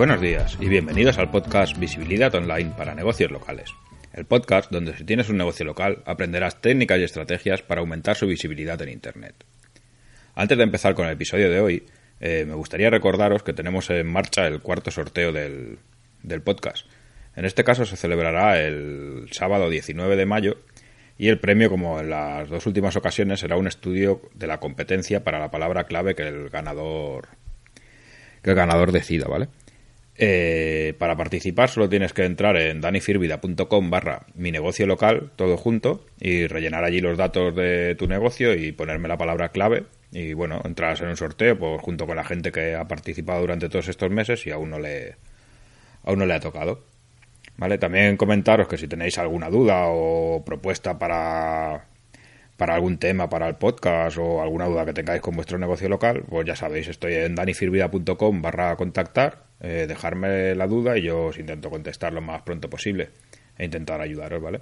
Buenos días y bienvenidos al podcast Visibilidad Online para negocios locales. El podcast donde si tienes un negocio local aprenderás técnicas y estrategias para aumentar su visibilidad en Internet. Antes de empezar con el episodio de hoy, eh, me gustaría recordaros que tenemos en marcha el cuarto sorteo del, del podcast. En este caso se celebrará el sábado 19 de mayo y el premio, como en las dos últimas ocasiones, será un estudio de la competencia para la palabra clave que el ganador que el ganador decida, ¿vale? Eh, para participar solo tienes que entrar en danifirvida.com barra mi negocio local, todo junto, y rellenar allí los datos de tu negocio y ponerme la palabra clave. Y bueno, entrarás en un sorteo pues, junto con la gente que ha participado durante todos estos meses y aún no le, aún no le ha tocado. ¿Vale? También comentaros que si tenéis alguna duda o propuesta para, para algún tema para el podcast o alguna duda que tengáis con vuestro negocio local, pues ya sabéis, estoy en danifirvida.com barra contactar eh, dejarme la duda y yo os intento contestar lo más pronto posible e intentar ayudaros, ¿vale?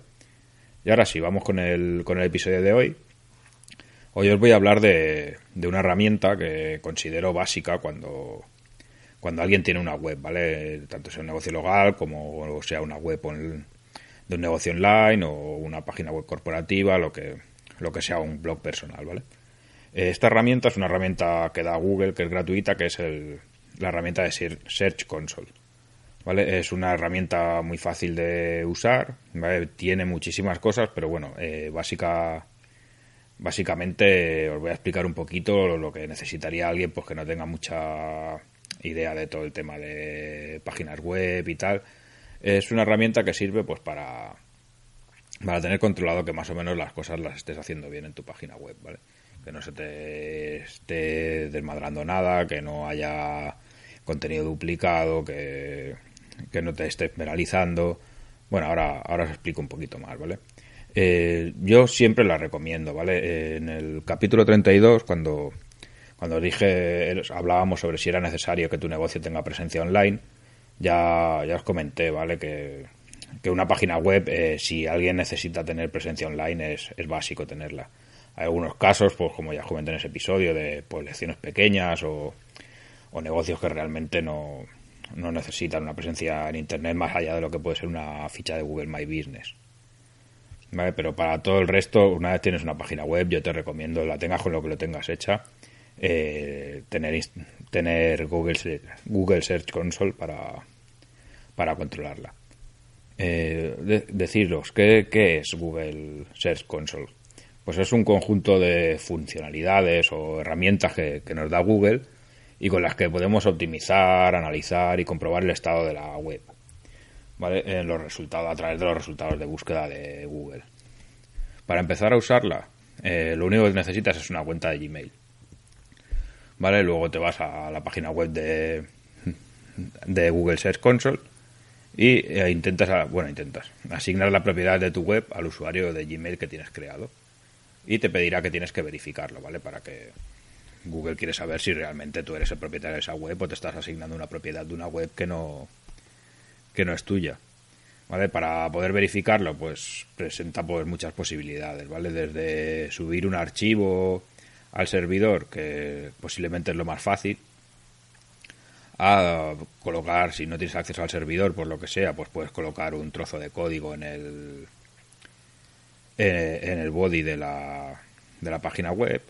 Y ahora sí, vamos con el, con el episodio de hoy. Hoy os voy a hablar de, de una herramienta que considero básica cuando, cuando alguien tiene una web, ¿vale? Tanto sea un negocio local como sea una web de un negocio online o una página web corporativa, lo que, lo que sea un blog personal, ¿vale? Esta herramienta es una herramienta que da Google, que es gratuita, que es el, la herramienta de Search Console. ¿Vale? Es una herramienta muy fácil de usar, tiene muchísimas cosas, pero bueno, eh, básica, básicamente os voy a explicar un poquito lo que necesitaría alguien pues que no tenga mucha idea de todo el tema de páginas web y tal. Es una herramienta que sirve pues para, para tener controlado que más o menos las cosas las estés haciendo bien en tu página web, ¿vale? Que no se te esté desmadrando nada, que no haya contenido duplicado, que, no te estés penalizando. Bueno, ahora, ahora os explico un poquito más, ¿vale? Eh, yo siempre la recomiendo, ¿vale? en el capítulo 32, cuando, cuando dije, hablábamos sobre si era necesario que tu negocio tenga presencia online, ya, ya os comenté, ¿vale? Que, que una página web, eh, si alguien necesita tener presencia online, es, es básico tenerla. Hay algunos casos, pues como ya comenté en ese episodio, de lecciones pequeñas o, o negocios que realmente no, no necesitan una presencia en Internet más allá de lo que puede ser una ficha de Google My Business. ¿Vale? Pero para todo el resto, una vez tienes una página web, yo te recomiendo, la tengas con lo que lo tengas hecha, eh, tener, tener Google, Google Search Console para, para controlarla. Eh, deciros, ¿qué, ¿qué es Google Search Console? Pues es un conjunto de funcionalidades o herramientas que, que nos da Google y con las que podemos optimizar, analizar y comprobar el estado de la web. ¿Vale? En los resultados, a través de los resultados de búsqueda de Google. Para empezar a usarla, eh, lo único que necesitas es una cuenta de Gmail. ¿Vale? Luego te vas a la página web de, de Google Search Console y eh, intentas, bueno, intentas asignar la propiedad de tu web al usuario de Gmail que tienes creado. Y te pedirá que tienes que verificarlo, ¿vale? Para que Google quiere saber si realmente tú eres el propietario de esa web o te estás asignando una propiedad de una web que no, que no es tuya. ¿Vale? Para poder verificarlo, pues presenta pues muchas posibilidades, ¿vale? Desde subir un archivo al servidor, que posiblemente es lo más fácil, a colocar, si no tienes acceso al servidor, por lo que sea, pues puedes colocar un trozo de código en el en el body de la, de la página web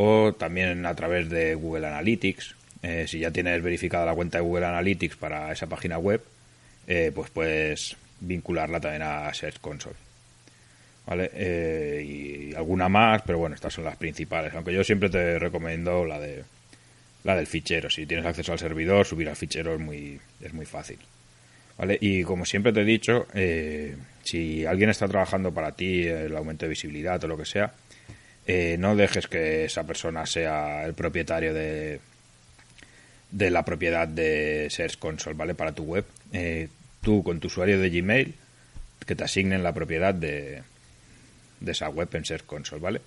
o también a través de Google Analytics. Eh, si ya tienes verificada la cuenta de Google Analytics para esa página web, eh, pues puedes vincularla también a Search Console. ¿Vale? Eh, y alguna más, pero bueno, estas son las principales. Aunque yo siempre te recomiendo la de la del fichero. Si tienes acceso al servidor, subir al fichero es muy, es muy fácil. ¿Vale? Y como siempre te he dicho, si alguien está trabajando para ti el aumento de visibilidad o lo que sea, eh, no dejes que esa persona sea el propietario de, de la propiedad de Search Console, ¿vale? Para tu web. Eh, tú con tu usuario de Gmail, que te asignen la propiedad de, de esa web en Search Console, ¿vale?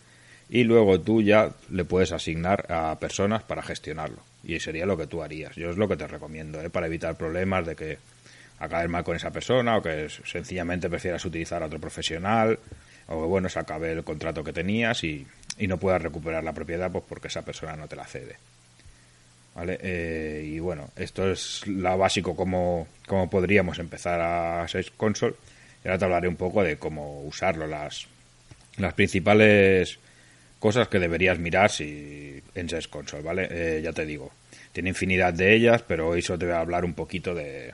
Y luego tú ya le puedes asignar a personas para gestionarlo. Y sería lo que tú harías. Yo es lo que te recomiendo, ¿eh? Para evitar problemas de que acabes mal con esa persona o que sencillamente prefieras utilizar a otro profesional o bueno, se acabe el contrato que tenías y, no puedas recuperar la propiedad pues porque esa persona no te la cede. ¿vale? Eh, y bueno, esto es lo básico como, como podríamos empezar a Search Console. Y ahora te hablaré un poco de cómo usarlo, las, las principales cosas que deberías mirar si en Search Console, ¿vale? Eh, ya te digo, tiene infinidad de ellas, pero hoy solo te voy a hablar un poquito de,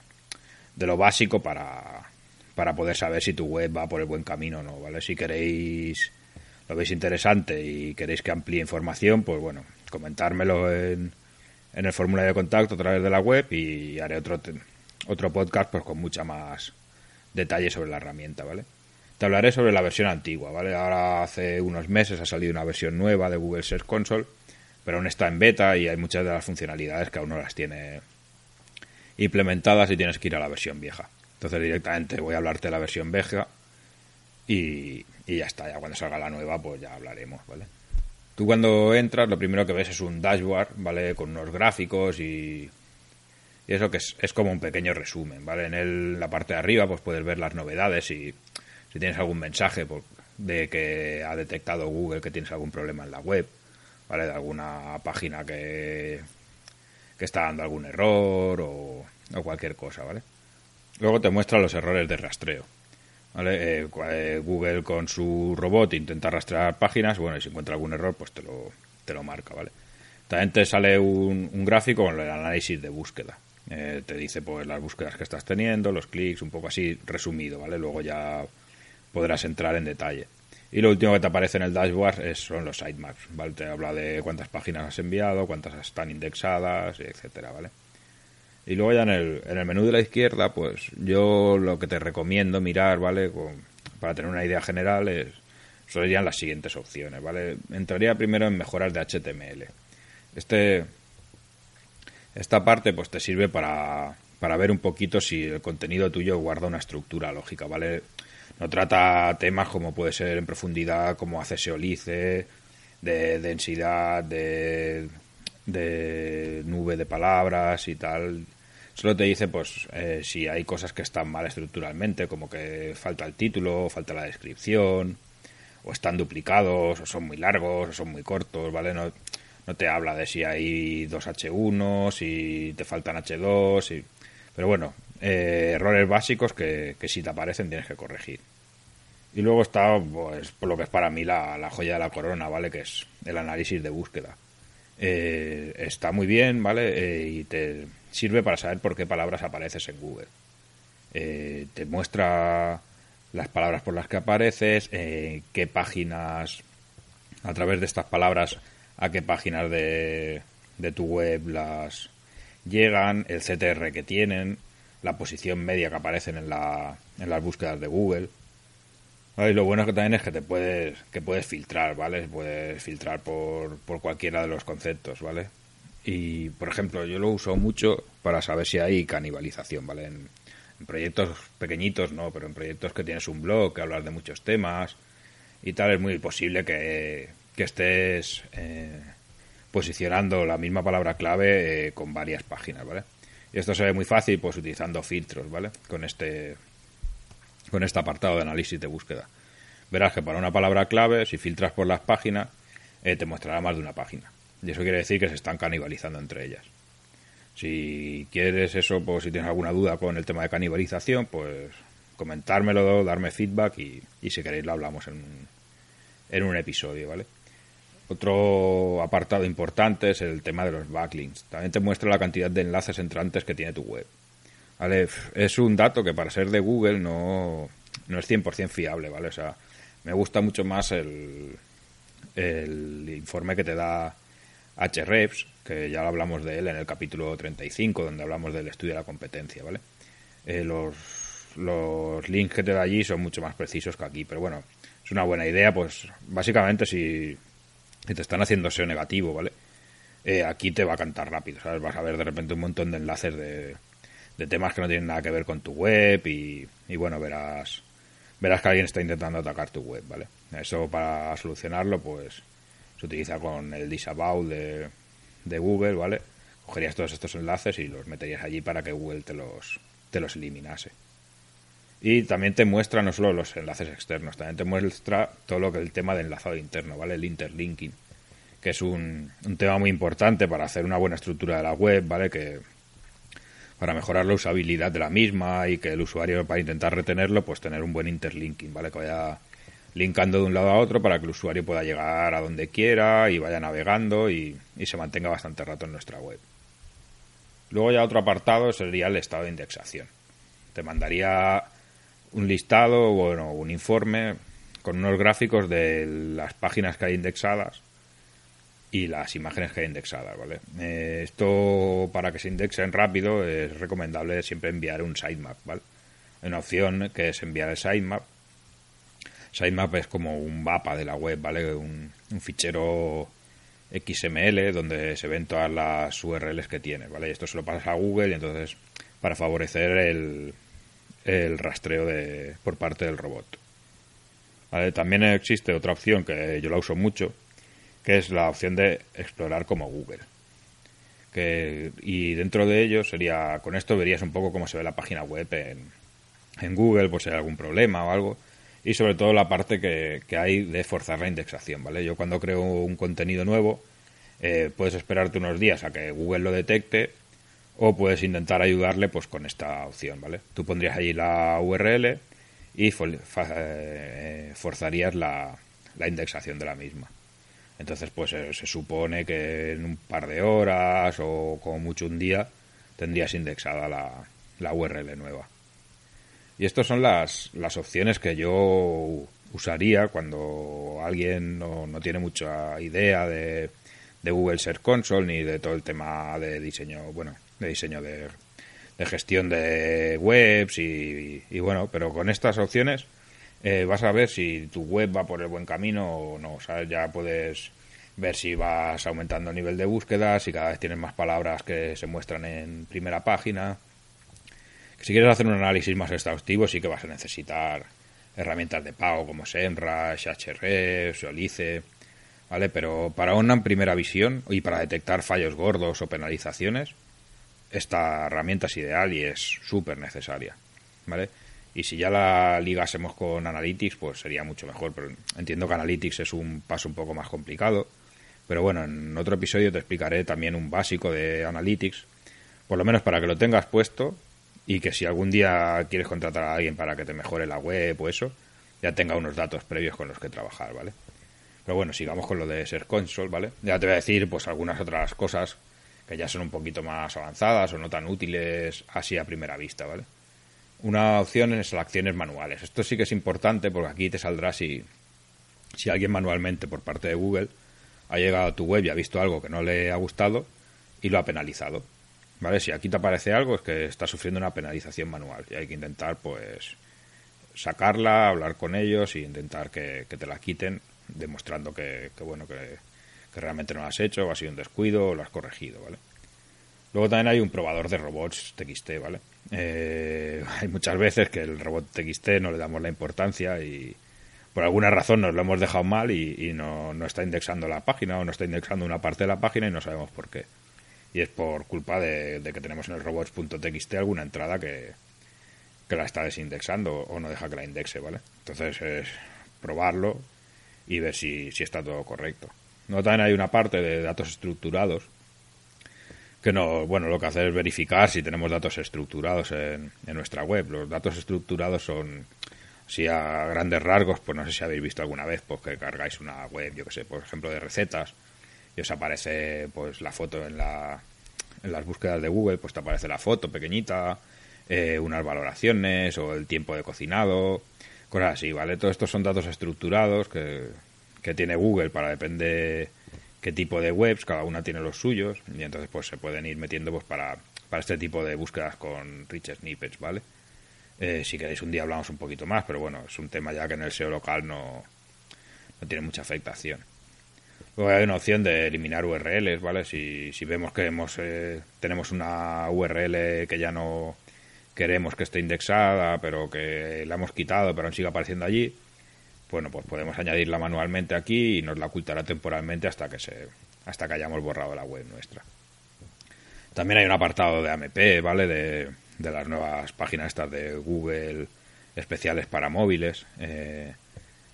de lo básico para, para poder saber si tu web va por el buen camino o no, ¿vale? Si queréis, lo veis interesante y queréis que amplíe información, pues bueno, comentármelo en, en el formulario de contacto a través de la web y haré otro, otro podcast pues con mucha más detalle sobre la herramienta, ¿vale? Te hablaré sobre la versión antigua, ¿vale? Ahora hace unos meses ha salido una versión nueva de Google Search Console, pero aún está en beta y hay muchas de las funcionalidades que aún no las tiene implementadas y tienes que ir a la versión vieja. Entonces directamente voy a hablarte de la versión vieja y, y ya está, ya cuando salga la nueva pues ya hablaremos, ¿vale? Tú cuando entras lo primero que ves es un dashboard, ¿vale? Con unos gráficos y, y eso que es, es, como un pequeño resumen, ¿vale? En el, la parte de arriba pues puedes ver las novedades y si tienes algún mensaje pues, de que ha detectado Google que tienes algún problema en la web, ¿vale? De alguna página que, que está dando algún error o, o cualquier cosa, ¿vale? Luego te muestra los errores de rastreo. ¿vale? Eh, eh, Google con su robot intenta rastrear páginas, bueno, y si encuentra algún error, pues te lo, te lo marca, ¿vale? También te sale un, un gráfico con el análisis de búsqueda. Eh, te dice pues las búsquedas que estás teniendo, los clics, un poco así resumido, ¿vale? Luego ya podrás entrar en detalle. Y lo último que te aparece en el dashboard es, son los sitemaps, ¿vale? Te habla de cuántas páginas has enviado, cuántas están indexadas, etcétera, ¿vale? Y luego ya en el, en el menú de la izquierda, pues yo lo que te recomiendo mirar, ¿vale? Para tener una idea general es, serían las siguientes opciones, ¿vale? Entraría primero en mejoras de HTML. Este, esta parte pues te sirve para, para ver un poquito si el contenido tuyo guarda una estructura lógica, ¿vale? No trata temas como puede ser en profundidad, como hace Seolice, de densidad, de, de nube de palabras y tal. Solo te dice, pues, eh, si hay cosas que están mal estructuralmente, como que falta el título, falta la descripción, o están duplicados, o son muy largos, o son muy cortos, ¿vale? No, no te habla de si hay dos H1, si te faltan H2, y... pero bueno, eh, errores básicos que, que, si te aparecen tienes que corregir. Y luego está, pues, por lo que es para mí la, la joya de la corona, ¿vale? Que es el análisis de búsqueda. Eh, está muy bien, ¿vale? Eh, y te sirve para saber por qué palabras apareces en Google. Eh, te muestra las palabras por las que apareces, eh, qué páginas, a través de estas palabras, a qué páginas de, de tu web las llegan, el CTR que tienen, la posición media que aparecen en, la, en las búsquedas de Google. Y lo bueno que también es que te puedes, que puedes filtrar, ¿vale? Puedes filtrar por, por cualquiera de los conceptos, ¿vale? Y, por ejemplo, yo lo uso mucho para saber si hay canibalización, ¿vale? En, en, proyectos pequeñitos, no, pero en proyectos que tienes un blog, que hablas de muchos temas y tal, es muy posible que, que estés eh, posicionando la misma palabra clave eh, con varias páginas, ¿vale? Y esto se ve muy fácil, pues utilizando filtros, ¿vale? Con este, con este apartado de análisis de búsqueda. Verás que para una palabra clave, si filtras por las páginas, eh, te mostrará más de una página. Y eso quiere decir que se están canibalizando entre ellas. Si quieres eso, pues si tienes alguna duda con el tema de canibalización, pues comentármelo, darme feedback y, si queréis lo hablamos en, en un episodio, ¿vale? Otro apartado importante es el tema de los backlinks. También te muestra la cantidad de enlaces entrantes que tiene tu web. ¿Vale? Es un dato que para ser de Google no, no es 100% fiable, ¿vale? O sea, me gusta mucho más el, el informe que te da Hrefs, que ya hablamos de él en el capítulo 35, donde hablamos del estudio de la competencia, ¿vale? Eh, los, los links que te da allí son mucho más precisos que aquí, pero bueno, es una buena idea, pues básicamente si te están haciendo SEO negativo, ¿vale? Eh, aquí te va a cantar rápido, ¿sabes? Vas a ver de repente un montón de enlaces de, de temas que no tienen nada que ver con tu web y, bueno, verás verás que alguien está intentando atacar tu web, ¿vale? Eso para solucionarlo, pues se utiliza con el disavow de, de Google, ¿vale? Cogerías todos estos enlaces y los meterías allí para que Google te los, te los eliminase. Y también te muestra no solo los enlaces externos, también te muestra todo lo que el tema de enlazado interno, ¿vale? El interlinking, que es un, un tema muy importante para hacer una buena estructura de la web, ¿vale? Que para mejorar la usabilidad de la misma y que el usuario, para intentar retenerlo, pues tener un buen interlinking, ¿vale? Que vaya linkando de un lado a otro para que el usuario pueda llegar a donde quiera y vaya navegando y, se mantenga bastante rato en nuestra web. Luego ya otro apartado sería el estado de indexación. Te mandaría un listado, bueno, un informe con unos gráficos de las páginas que hay indexadas y las imágenes que hay indexadas, ¿vale? Eh, esto para que se indexen rápido es recomendable siempre enviar un sitemap, ¿vale? Hay una opción que es enviar el sitemap. Sitemap es como un mapa de la web, ¿vale? Un, fichero XML donde se ven todas las URLs que tiene, ¿vale? Esto se lo pasas a Google y entonces para favorecer el, el rastreo de, por parte del robot. ¿Vale? También existe otra opción que yo la uso mucho, que es la opción de explorar como Google. Y dentro de ello sería, con esto verías un poco cómo se ve la página web en, Google, por si hay algún problema o algo. Y sobre todo la parte que, que hay de forzar la indexación, ¿vale? Yo cuando creo un contenido nuevo, eh, puedes esperarte unos días a que Google lo detecte o puedes intentar ayudarle pues con esta opción, ¿vale? Tú pondrías allí la URL y eh, forzarías la, la, indexación de la misma. Entonces, pues eh, se supone que en un par de horas o como mucho un día tendrías indexada la, la URL nueva. Y estas son las, las opciones que yo usaría cuando alguien no, no tiene mucha idea de, de Google Search Console ni de todo el tema de diseño, bueno, de diseño de, de gestión de webs y, y, bueno, pero con estas opciones eh, vas a ver si tu web va por el buen camino o no. Ya puedes ver si vas aumentando el nivel de búsqueda, si cada vez tienes más palabras que se muestran en primera página. Si quieres hacer un análisis más exhaustivo, sí que vas a necesitar herramientas de pago como SEMrush, Ahrefs, Olice, ¿vale? Pero para una primera visión y para detectar fallos gordos o penalizaciones, esta herramienta es ideal y es súper necesaria, ¿vale? Y si ya la ligásemos con Analytics, pues sería mucho mejor, pero entiendo que Analytics es un paso un poco más complicado, pero bueno, en otro episodio te explicaré también un básico de Analytics, por lo menos para que lo tengas puesto y que si algún día quieres contratar a alguien para que te mejore la web o eso, ya tenga unos datos previos con los que trabajar, ¿vale? Pero bueno, sigamos con lo de Ser Console, ¿vale? Ya te voy a decir pues algunas otras cosas que ya son un poquito más avanzadas o no tan útiles así a primera vista, ¿vale? Una opción es las acciones manuales. Esto sí que es importante porque aquí te saldrá si, si alguien manualmente por parte de Google ha llegado a tu web y ha visto algo que no le ha gustado y lo ha penalizado. ¿Vale? Si aquí te aparece algo es que está sufriendo una penalización manual y hay que intentar pues sacarla, hablar con ellos e intentar que, que te la quiten demostrando que, que bueno que, que realmente no lo has hecho, o ha sido un descuido, o lo has corregido, ¿vale? Luego también hay un probador de robots TXT, ¿vale? Eh, hay muchas veces que el robot TXT no le damos la importancia y por alguna razón nos lo hemos dejado mal y, no, no, está indexando la página o no está indexando una parte de la página y no sabemos por qué. Y es por culpa de, de que tenemos en el robots.txt alguna entrada que, que la está desindexando o no deja que la indexe, ¿vale? Entonces es probarlo y ver si, si está todo correcto. No también hay una parte de datos estructurados que no, bueno, lo que hace es verificar si tenemos datos estructurados en, en nuestra web. Los datos estructurados son, si a grandes rasgos, pues no sé si habéis visto alguna vez, pues que cargáis una web, yo que sé, por ejemplo, de recetas y os aparece pues la foto en la en las búsquedas de Google, pues te aparece la foto pequeñita, eh, unas valoraciones o el tiempo de cocinado, cosas así, ¿vale? Todos estos son datos estructurados que que tiene Google para depende qué tipo de webs, cada una tiene los suyos, y entonces pues se pueden ir metiendo pues para, para este tipo de búsquedas con rich snippets, ¿vale? Eh, si queréis un día hablamos un poquito más, pero bueno, es un tema ya que en el SEO local no, no tiene mucha afectación. Luego hay una opción de eliminar URLs, ¿vale? Si, si vemos que hemos, eh, tenemos una URL que ya no queremos que esté indexada, pero que la hemos quitado, pero aún sigue apareciendo allí, bueno, pues podemos añadirla manualmente aquí y nos la ocultará temporalmente hasta que se hasta que hayamos borrado la web nuestra. También hay un apartado de AMP, ¿vale? De, de las nuevas páginas estas de Google especiales para móviles, eh,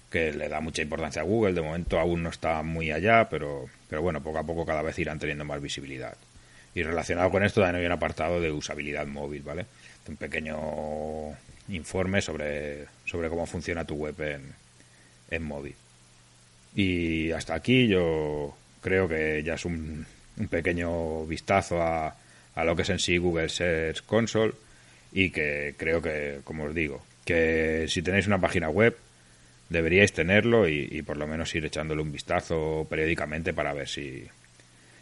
que le da mucha importancia a Google. De momento aún no está muy allá, pero, pero bueno, poco a poco cada vez irán teniendo más visibilidad. Y relacionado con esto también hay un apartado de usabilidad móvil, ¿vale? Un pequeño informe sobre, sobre cómo funciona tu web en, en móvil. Y hasta aquí yo creo que ya es un, pequeño vistazo a, a lo que es en sí Google Search Console y que creo que, como os digo, que si tenéis una página web deberíais tenerlo y, por lo menos ir echándole un vistazo periódicamente para ver si,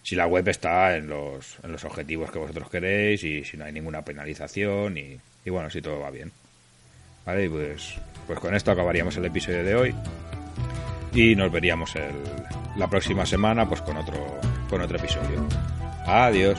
si la web está en los, en los objetivos que vosotros queréis y si no hay ninguna penalización y bueno, si todo va bien. Vale, y pues, pues con esto acabaríamos el episodio de hoy y nos veríamos el, la próxima semana pues con otro, con otro episodio. Adiós.